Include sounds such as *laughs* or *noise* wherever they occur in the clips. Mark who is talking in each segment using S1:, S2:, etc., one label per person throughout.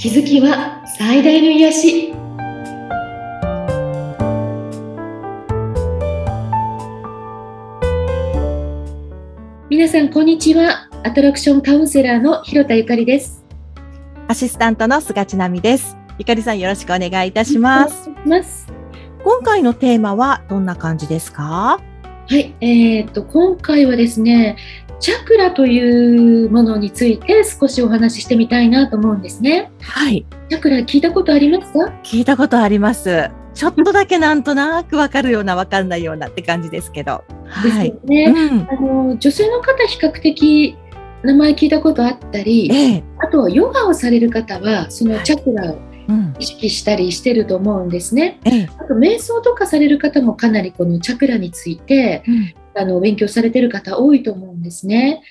S1: 気づきは最大の癒し。皆さんこんにちは。アトラクションカウンセラーの広田ゆかりです。
S2: アシスタントの菅千奈美です。ゆかりさんよろしくお願いいたします。
S1: ます。
S2: 今回のテーマはどんな感じですか？
S1: はい、えー、と今回はですねチャクラというものについて少しお話ししてみたいなと思うんですね。
S2: はい。
S1: チャクラ聞いたことありますか？
S2: 聞いたことあります。ちょっとだけなんとなくわかるようなわかんないようなって感じですけど。はい。
S1: ですよね、
S2: うん。
S1: あの女性の方比較的名前聞いたことあったり
S2: ええ。
S1: あとはヨガをされる方はそのチャクラを
S2: うん。
S1: 意識したりしてると思うんですね。
S2: ええ。
S1: あと瞑想とかされる方もかなりこのチャクラについて
S2: うん。
S1: あの勉強されてる方多いと思うんですね。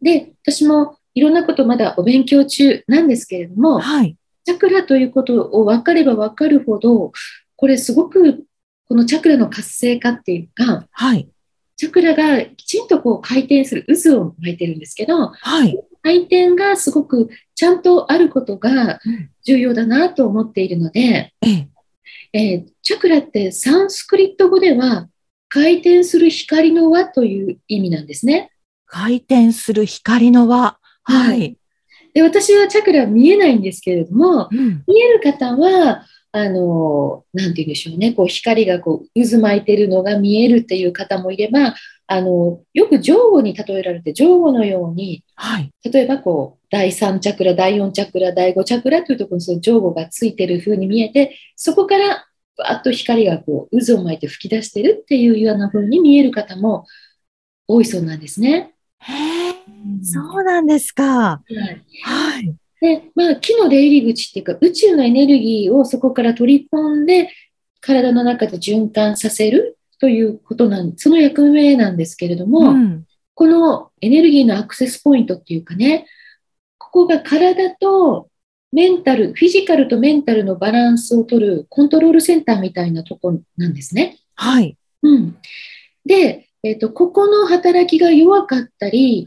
S1: で私もいろんなことまだお勉強中なんですけれども
S2: はい。
S1: チャクラということを分かれば分かるほどこれすごくこのチャクラの活性化っていうか
S2: はい。
S1: チャクラがきちんとこう回転する渦を巻いてるんですけど
S2: はい。
S1: 回転がすごくちゃんとあることが
S2: うん
S1: 重要だなと思っているので、
S2: ええ。
S1: えーチャクラってサンスクリット語では回転する光の輪という意味なんですね。
S2: 回転する光の輪。はい。
S1: で私はチャクラ見えないんですけれども
S2: うん。
S1: 見える方はあのなんて言うんでしょうねこう光がこう渦巻いてるのが見えるっていう方もいればあのよく上後に例えられて上後のように
S2: はい。
S1: 例えばこう第3チャクラ第4チャクラ第5チャクラというところにその上後がついてる風に見えてそこからバーッと光がこう渦を巻いて吹き出してるっていうような風に見える方も多いそうなんですね。
S2: へえ。そうなんですか。
S1: はい
S2: はい。
S1: で、まあ、木の出入り口っていうか、宇宙のエネルギーをそこから取り込んで、体の中で循環させるということなん、その役目なんですけれども、
S2: うん。
S1: このエネルギーのアクセスポイントっていうかね、ここが体とメンタル、フィジカルとメンタルのバランスを取るコントロールセンターみたいなとこなんですね。
S2: はい。
S1: うん。で、えっ、と、ここの働きが弱かったり、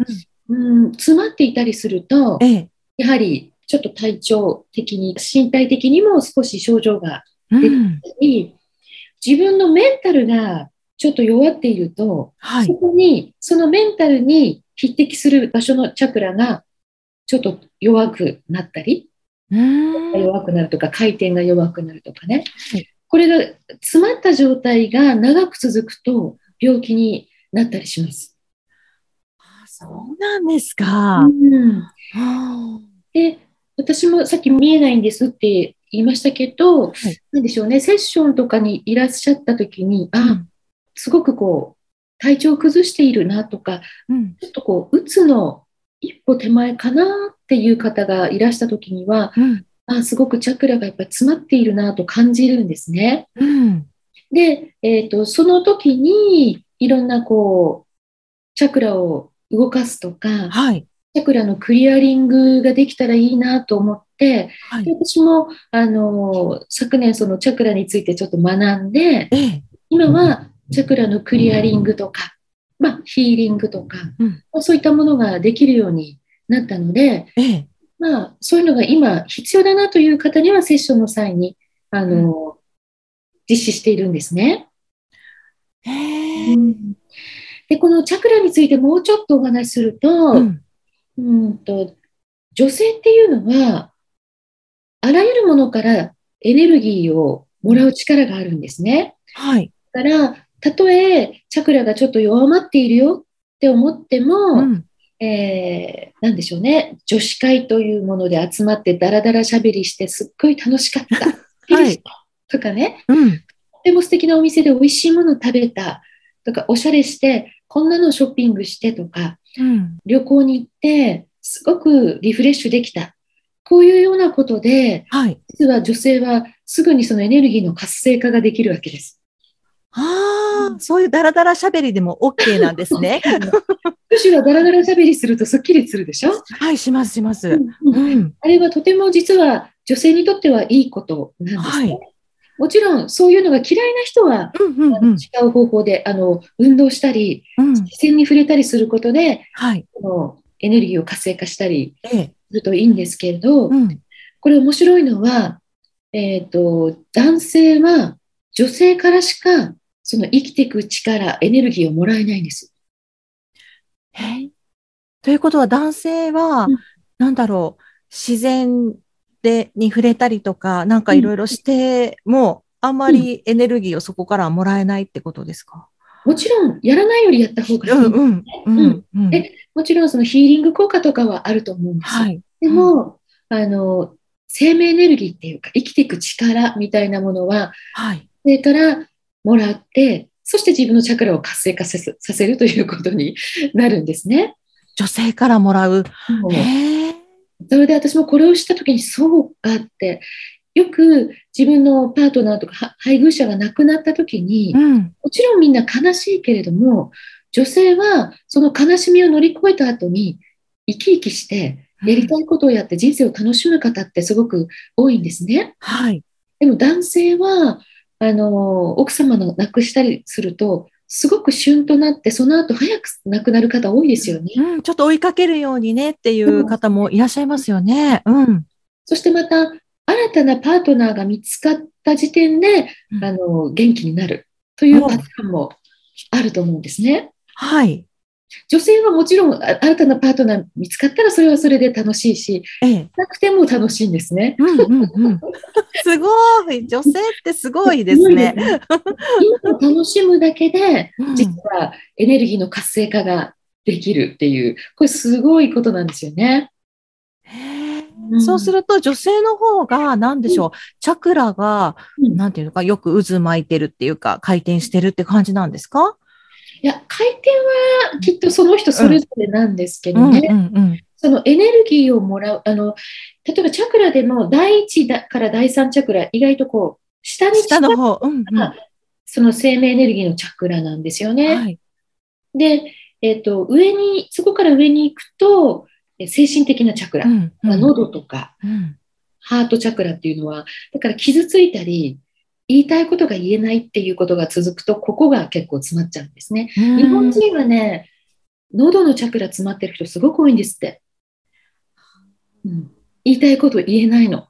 S1: うん、詰まっていたりすると、
S2: ええ。
S1: やはりちょっと体調的に、身体的にも少し症状が
S2: うん。
S1: あり、自分のメンタルがちょっと弱っていると、そ
S2: はい。
S1: こに、そのメンタルに匹敵する場所のチャクラがちょっと弱くなったり、
S2: うん。
S1: 弱くなるとか、回転が弱くなるとかね
S2: はい。
S1: これが詰まった状態が長く続くと病気になったりします。
S2: あそうなんですか。
S1: うん
S2: は
S1: で、私もさっき見えないんですって言いましたけど、
S2: はい
S1: なんでしょうね、セッションとかにいらっしゃった時に、
S2: あ
S1: あ、すごくこう、体調を崩しているなとか、
S2: うん。
S1: ちょっとこう、うつの一歩手前かなっていう方がいらした時には、
S2: うん。
S1: あ、すごくチャクラがやっぱり詰まっているなと感じるんですね。
S2: うん。
S1: で、えっと、その時に、いろんなこう、チャクラを動かすとか、
S2: はい。
S1: チャクラのクリアリングができたらいいなと思って、
S2: はい
S1: で。私もあの昨年そのチャクラについてちょっと学んで
S2: ええ。
S1: 今はチャクラのクリアリングとか、まあ、ヒーリングとか、
S2: うん
S1: そういったものができるようになったので、
S2: ええ。
S1: まあ、そういうのが今必要だなという方にはセッションの際にあの、実施しているんですね。でこのチャクラについてもうちょっとお話しすると,、
S2: うん。
S1: うんと女性っていうのはあらゆるものからエネルギーをもらう力があるんですね。
S2: はい。
S1: だから、たとえチャクラがちょっと弱まっているよって思っても、
S2: うん。
S1: えーなんでしょうね、女子会というもので集まってダラダラしゃべりしてすっごい楽しかった。*laughs*
S2: はい
S1: とかね、
S2: うん。
S1: とても素敵なお店で美味しいもの食べたとか、おしゃれして、こんなのショッピングしてとか、
S2: うん。
S1: 旅行に行って、すごくリフレッシュできた。こういうようなことで、
S2: はい。
S1: 実は女性はすぐにそのエネルギーの活性化ができるわけです。
S2: ああ、そういうダラダラ喋りでも OK なんですね。*laughs*
S1: 女子はダラダラ喋りするとすっきりするでしょ、
S2: はい、します、します。
S1: うん
S2: うん。
S1: あれはとても実は女性にとってはいいことなんですね。
S2: はい
S1: もちろんそういうのが嫌いな人は、
S2: うん、うん、うん。
S1: 違う方法であの運動したり、
S2: うん。
S1: 視線に触れたりすることで、
S2: はい。
S1: このエネルギーを活性化したり
S2: ええ。
S1: するといいんですけれど、
S2: うん。
S1: これ面白いのは、えっ、と、男性は女性からしかその生きていく力、エネルギーをもらえないんです。
S2: え？ということは男性は、
S1: うん
S2: なんだろう、自然でに触れたりとか、なんかいろいろしても、あんまりエネルギーをそこからはもらえないってことですか？
S1: もちろん、やらないよりやった方がいい。
S2: うんうんうんうん。
S1: えもちろん、そのヒーリング効果とかはあると思うんですよ。
S2: はい。
S1: でも、あの、生命エネルギーっていうか、生きていく力みたいなものは、
S2: はい。
S1: それからもらって、そして自分のチャクラを活性化させさせるということに *laughs* なるんですね。
S2: 女性からもらう。
S1: それで私もこれを知った時にそうかって、よく自分のパートナーとかは配偶者が亡くなった時に、
S2: うん。
S1: もちろんみんな悲しいけれども、女性はその悲しみを乗り越えた後に生き生きして、やりたいことをやって人生を楽しむ方ってすごく多いんですね。
S2: はい。
S1: でも男性は、あの、奥様の亡くしたりすると、すごく旬となって、その後早く亡くなる方多いですよね。
S2: うん。ちょっと追いかけるようにねっていう方もいらっしゃいますよね。うん。
S1: そしてまた、新たなパートナーが見つかった時点で、
S2: うん
S1: あの、元気になるというパターンもあると思うんですね。
S2: はい。
S1: 女性はもちろん、あ新たなパートナー見つかったらそれはそれで楽しいし、
S2: ええ。
S1: なくても楽しいんですね。
S2: うんうんうん。*laughs* すごい。女性ってすごいですね。
S1: 楽しむだけで、
S2: うん
S1: 実はエネルギーの活性化ができるっていう、これすごいことなんですよね。
S2: そうすると女性の方が何でしょう、チャクラが、
S1: うん
S2: なんていうのか、よく渦巻いてるっていうか、回転してるって感じなんですか？
S1: いや、回転はきっとその人それぞれなんですけどね、
S2: うん。
S1: そのエネルギーをもらう、あの、例えばチャクラでも第一だから第三チャクラ、意外とこう、下に
S2: 下の方。うんうん。
S1: がその生命エネルギーのチャクラなんですよね。
S2: はい。
S1: で、えっ、と、上に、そこから上に行くと、え精神的なチャクラ、
S2: うんうん
S1: まあ喉とか、
S2: うん
S1: ハートチャクラっていうのは、だから傷ついたり、言いたいことが言えないっていうことが続くと、ここが結構詰まっちゃうんですね。日本人はね、喉のチャクラ詰まってる人すごく多いんですって。うん、言いたいこと言えないの。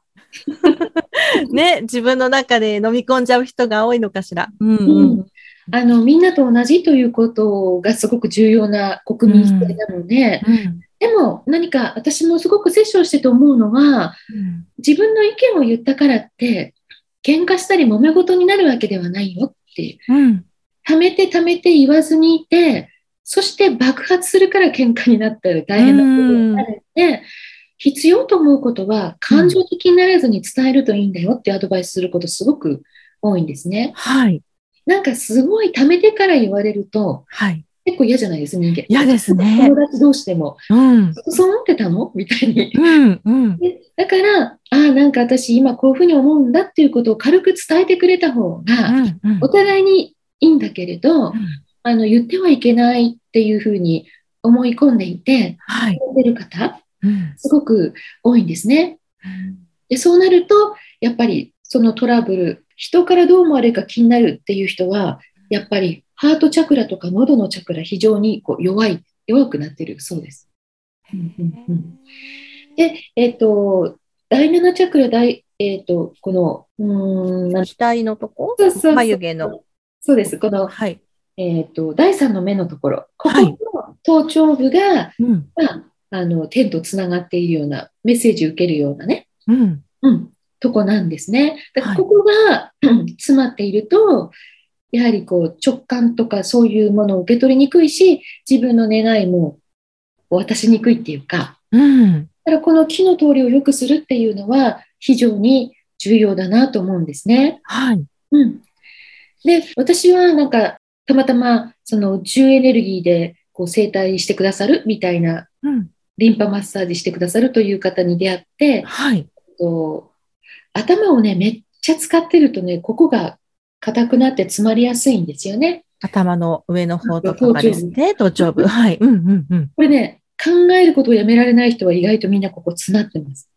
S1: *laughs*
S2: ね、自分の中で飲み込んじゃう人が多いのかしら。うん
S1: う
S2: うん
S1: んあのみんなと同じということがすごく重要な国民性なので、
S2: うん
S1: でも何か私もすごくセッションしてて思うのは、
S2: うん
S1: 自分の意見を言ったからって、喧嘩したり揉め事になるわけではないよっていう。
S2: うん
S1: 溜めて溜めて言わずにいて、そして爆発するから喧嘩になったら大変なことになるんで、必要と思うことは感情的にならずに伝えるといいんだよってアドバイスすることすごく多いんですね。
S2: はい。
S1: なんかすごい溜めてから言われると
S2: はい。
S1: 結構嫌じゃないです人間。
S2: 嫌ですね
S1: 友達同士でも、
S2: うん。
S1: そう思ってたのみたいに。
S2: うんうん。
S1: でだから、ああ、なんか私今こういうふうに思うんだっていうことを軽く伝えてくれた方が、
S2: うんうん
S1: お互いにいいんだけれど、あの言ってはいけないっていうふうに思い込んでいて、
S2: はい。
S1: 思ってる方、
S2: うん
S1: すごく多いんですね。でそうなると、やっぱりそのトラブル、人からどう思われるか気になるっていう人は、やっぱりハートチャクラとか喉のチャクラ、非常にこう弱い、弱くなってるそうです。で、えっ、と、第7チャクラ、第えっ、と、この、うーん、
S2: 額のとこ？
S1: そうそうそう
S2: 眉毛の。
S1: そうです、この、
S2: はい。
S1: えっ、と、第3の目のところ、ここ
S2: はい
S1: の頭頂部が、
S2: うん。
S1: まあ、あの天とつながっているようなメッセージを受けるようなね、
S2: うん。
S1: うん、とこなんですね。だから
S2: はい
S1: ここが、うん詰まっているとやはりこう直感とかそういうものを受け取りにくいし自分の願いも渡しにくいっていうか
S2: うん。
S1: だからこの気の通りを良くするっていうのは非常に重要だなと思うんですね。
S2: はい。
S1: うん、で私はなんかたまたまその重エネルギーでこう整体してくださるみたいな
S2: うん。
S1: リンパマッサージしてくださるという方に出会って、
S2: はい。
S1: 頭をね、めっちゃ使ってるとね、ここが硬くなって詰まりやすいんですよね。
S2: 頭の上の方とかがですね、頭頂部。はい。うんうんうん。
S1: これね、考えることをやめられない人は意外とみんなここ詰まってます。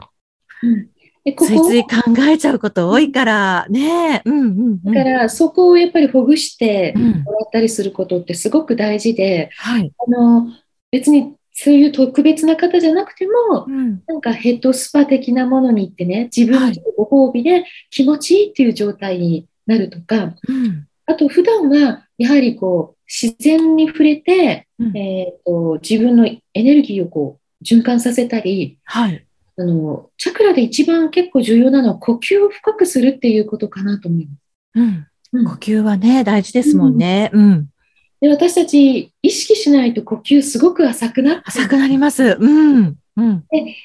S1: うん、でここ
S2: ついつい考えちゃうこと多いから、ねうんうんうん。
S1: だからそこをやっぱりほぐして
S2: うん。
S1: もらったりすることってすごく大事で、
S2: はい。
S1: あの別にそういう特別な方じゃなくても、
S2: うん。
S1: なんかヘッドスパ的なものに行ってね、自分のご褒美で気持ちいいっていう状態になるとか、
S2: うん。
S1: あと普段はやはりこう自然に触れて、
S2: うん
S1: えーと自分のエネルギーをこう循環させたり、
S2: はい。
S1: あの、チャクラで一番結構重要なのは呼吸を深くするっていうことかなと思います。
S2: うん。
S1: うん
S2: 呼吸はね、大事ですもんね。うん。
S1: で私たち意識しないと呼吸すごく浅くなって
S2: 浅くなります。うん。うん。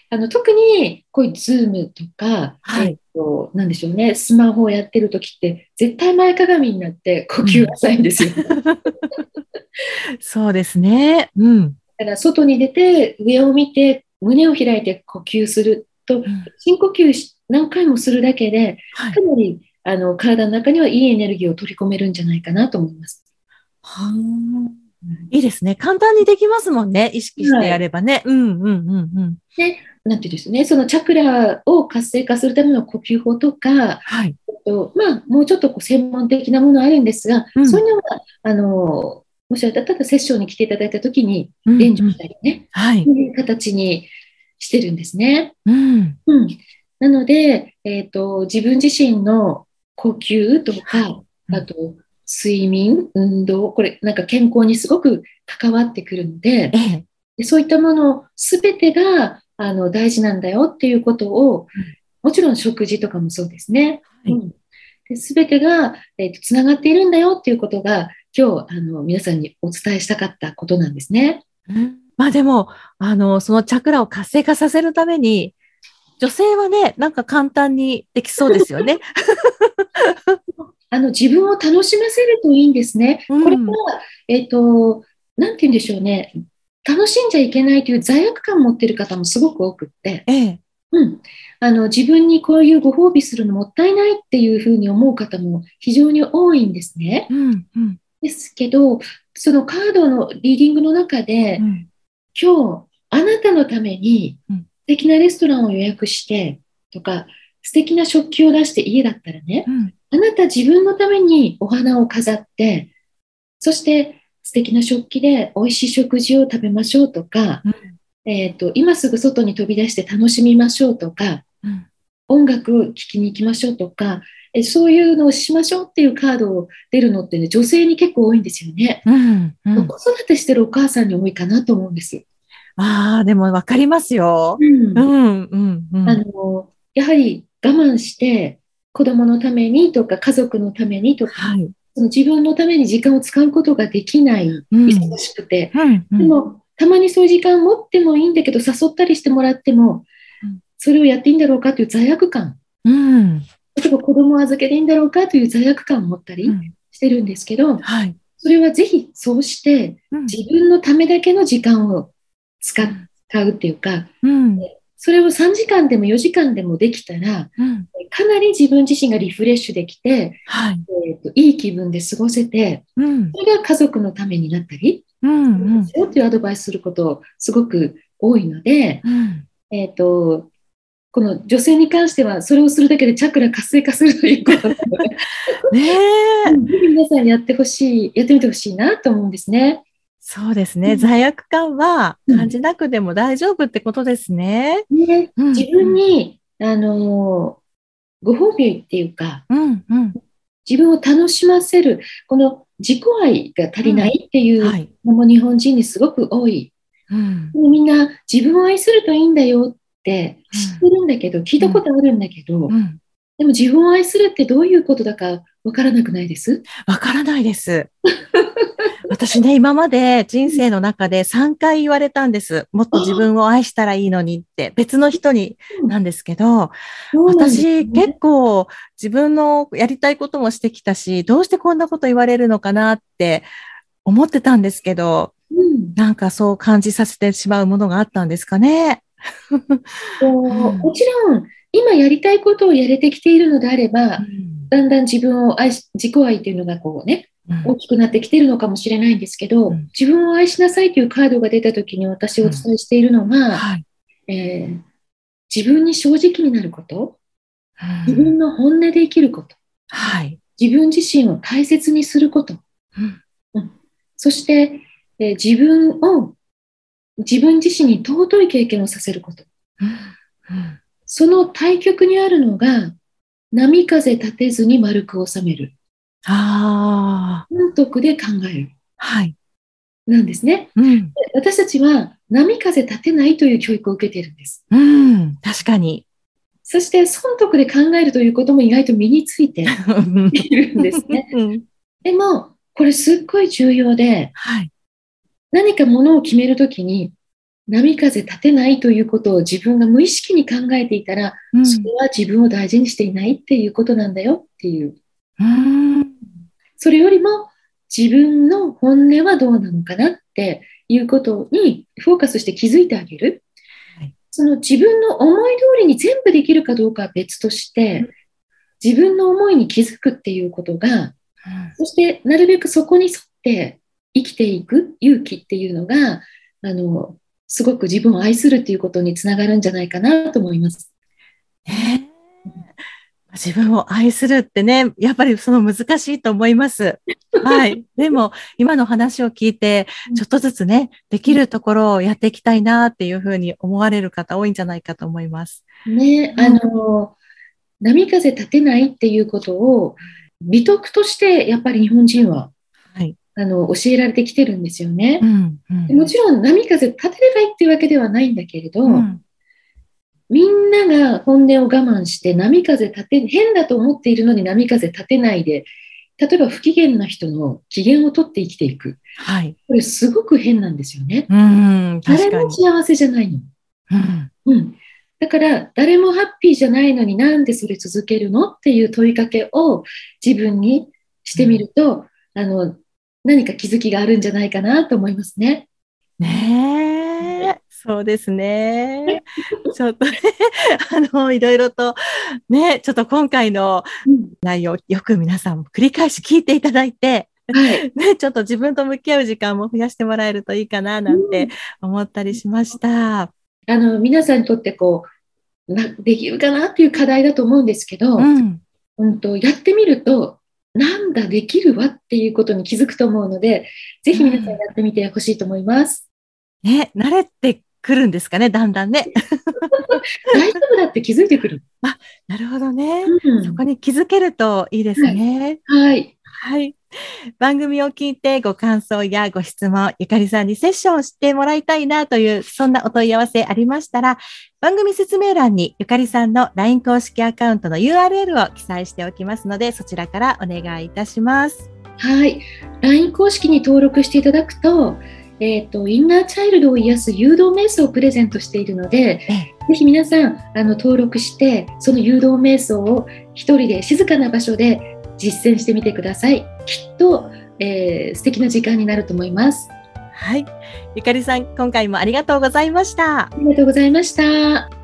S1: あの特にこういうズームとか、
S2: はい
S1: えっとなんでしょうね、スマホをやってる時って絶対前かがみになって呼吸が浅いんですよ。だ *laughs*
S2: そうですね。うん。
S1: から外に出て上を見て胸を開いて呼吸すると
S2: うん
S1: 深呼吸し何回もするだけで
S2: はい
S1: か。なりあの体の中にはいいエネルギーを取り込めるんじゃないかなと思います。
S2: はあいいですね。簡単にできますもんね。意識してやればね。うんうんうんうん。
S1: なんていうんですね、そのチャクラを活性化するための呼吸法とか、
S2: はい。
S1: えっとまあ、もうちょっとこう専門的なものあるんですが、
S2: うん
S1: そういうのはあのもしあったらセッションに来ていただいたときに
S2: うん
S1: 伝授したりね、
S2: はい
S1: そう。いう形にしてるんですね。
S2: うん。
S1: うん、なので、えっと自分自身の呼吸とか、
S2: うん
S1: あと睡眠、運動、これなんか健康にすごく関わってくるので、
S2: ええ。
S1: でそういったものすべてがあの大事なんだよっていうことを、もちろん食事とかもそうですね。
S2: はい
S1: うんですべてが、えーとつながっているんだよっていうことが今日あの皆さんにお伝えしたかったことなんですね。
S2: うんまあでも、あの、そのチャクラを活性化させるために、女性はね、なんか簡単にできそうですよね。*laughs*
S1: あの自分を楽しませるといいんですね。
S2: うん
S1: これは、えっ、と、なんて言うんでしょうね。楽しんじゃいけないという罪悪感を持っている方もすごく多くって、
S2: ええ。
S1: うん、あの自分にこういうご褒美するのもったいないっていうふうに思う方も非常に多いんですね。
S2: うんうん
S1: ですけど、そのカードのリーディングの中で、
S2: うん
S1: 今日あなたのために
S2: うん
S1: 素敵なレストランを予約してとか、素敵な食器を出して家だったらね、
S2: うん
S1: あなた自分のためにお花を飾って、そして素敵な食器で美味しい食事を食べましょうとか、
S2: うん
S1: えっ、と、今すぐ外に飛び出して楽しみましょうとか、
S2: うん
S1: 音楽聴きに行きましょうとか、えそういうのをしましょうっていうカードを出るのってね、女性に結構多いんですよね。
S2: うんうん
S1: 子育てしてるお母さんに多いかなと思うんです。
S2: ああ、でもわかりますよ。
S1: うん
S2: うんうんうん。
S1: あのやはり我慢して子供のためにとか家族のためにとか、
S2: はい。
S1: その自分のために時間を使うことができない、
S2: うん。
S1: 忙しくて、
S2: うんうん。
S1: でもたまにそういう時間を持ってもいいんだけど誘ったりしてもらっても、
S2: うん。
S1: それをやっていいんだろうかという罪悪感。
S2: うん。
S1: 例えば子供を預けていいんだろうかという罪悪感を持ったり
S2: うん。
S1: してるんですけど、
S2: はい。
S1: それはぜひそうして
S2: うん。
S1: 自分のためだけの時間を使うっていうか、
S2: うん
S1: それを3時間でも4時間でもできたら、
S2: うん
S1: かなり自分自身がリフレッシュできて、
S2: はい。
S1: えーといい気分で過ごせて、
S2: うん
S1: それが家族のためになったり、
S2: うんうん
S1: ですよっていうアドバイスすることすごく多いので、
S2: うん
S1: えっ、と、この女性に関しては、それをするだけでチャクラ活性化するということなので、*laughs*
S2: ねえ。
S1: ぜひ皆さんにやってほしい、やってみてほしいなと思うんですね。
S2: そうですね。
S1: うん
S2: 罪悪感は
S1: うん
S2: 感じなくでも大丈夫ってことですね。
S1: ね
S2: うん
S1: 自分に、あのーご褒美っていうか、
S2: うんうん。
S1: 自分を楽しませる、この自己愛が足りないっていう
S2: はい。
S1: のも日本人にすごく多い。
S2: うん
S1: でもみんな自分を愛するといいんだよって知ってるんだけど、聞いたことあるんだけど、
S2: うん。
S1: でも自分を愛するってどういうことだかわからなくないです？
S2: わからないです。*laughs* 私ね、今まで人生の中で3回言われたんです。もっと自分を愛したらいいのにって、別の人になんですけど、私結構自分のやりたいこともしてきたし、どうしてこんなこと言われるのかなって思ってたんですけど、
S1: うん。
S2: なんかそう感じさせてしまうものがあったんですかね。
S1: もちろん今やりたいことをやれてきているのであれば、だんだん自分を愛し、自己愛っていうのがこうね、大きくなってきてるのかもしれないんですけど、
S2: うん
S1: 自分を愛しなさいというカードが出た時に私お伝えしているのは、
S2: はい。
S1: えー自分に正直になること、自
S2: うん
S1: 分の本音で生きること、
S2: はい。
S1: 自分自身を大切にすること、
S2: うん
S1: そして、えー自分を自分自身に尊い経験をさせること。
S2: うん
S1: その対極にあるのが、波風立てずに丸く収める。
S2: ああ、
S1: 本徳で考える。
S2: はい。
S1: なんですね。
S2: うん。
S1: で私たちは波風立てないという教育を受けているんです。
S2: うん。確かに。
S1: そして損得で考えるということも意外と身についているんですね。
S2: うん *laughs*
S1: でも、これすっごい重要で、
S2: はい。
S1: 何かものを決めるときに、波風立てないということを自分が無意識に考えていたら、
S2: うん
S1: それは自分を大事にしていないっていうことなんだよっていう。
S2: うん。
S1: それよりも自分の本音はどうなのかなっていうことにフォーカスして気づいてあげる。
S2: はい。
S1: その自分の思い通りに全部できるかどうかは別として、自分の思いに気づくっていうことが、そしてなるべくそこに沿って生きていく勇気っていうのが、あの、すごく自分を愛するっていうことにつながるんじゃないかなと思います。
S2: ねえ自分を愛するってね、やっぱりその難しいと思います。*laughs* はい。でも、今の話を聞いて、ちょっとずつね、できるところをやっていきたいなっていうふうに思われる方多いんじゃないかと思います。
S1: ね、
S2: うん
S1: あの、波風立てないっていうことを美徳としてやっぱり日本人は
S2: はい。
S1: あの教えられてきてるんですよね
S2: う。ん。うん
S1: でもちろん波風立てればいいっていうわけではないんだけれど、
S2: うん
S1: みんなが本音を我慢して波風立て、変だと思っているのに波風立てないで、例えば不機嫌な人の機嫌を取って生きていく。
S2: はい。
S1: これすごく変なんですよね。
S2: うん。確
S1: 誰も。幸せじゃないの。
S2: うん。
S1: うん。だから、誰もハッピーじゃないのになんでそれ続けるのっていう問いかけを自分にしてみると、あの、何か気づきがあるんじゃないかなと思いますね。
S2: ねえ、そうですね。ちょっとね、*laughs* あの、いろいろと、ね、ちょっと今回の内容、よく皆さんも繰り返し聞いていただいて、
S1: はい。*laughs*
S2: ね、ちょっと自分と向き合う時間も増やしてもらえるといいかな、なんて思ったりしました。
S1: あの、皆さんにとってこう、なできるかなっていう課題だと思うんですけど、
S2: うん。
S1: うんと、やってみると、なんだ、できるわっていうことに気づくと思うので、ぜひ皆さんやってみてほしいと思います。
S2: ね、慣れてくるんですかね、だんだんね。
S1: 大丈夫だって気づいてくる。*laughs*
S2: なるほどね。
S1: うん
S2: そこに気づけるといいですね。
S1: はい。
S2: はい。番組を聞いてご感想やご質問、ゆかりさんにセッションをしてもらいたいなという、そんなお問い合わせありましたら、番組説明欄にゆかりさんの LINE 公式アカウントの URL を記載しておきますので、そちらからお願いいたします。
S1: はい。LINE 公式に登録していただくと、えっ、と、インナーチャイルドを癒す誘導瞑想をプレゼントしているので、
S2: え
S1: ぜひ皆さん、あの、登録して、その誘導瞑想を一人で静かな場所で実践してみてください。きっと、えー素敵な時間になると思います。
S2: はい。ゆかりさん、今回もありがとうございました。
S1: ありがとうございました。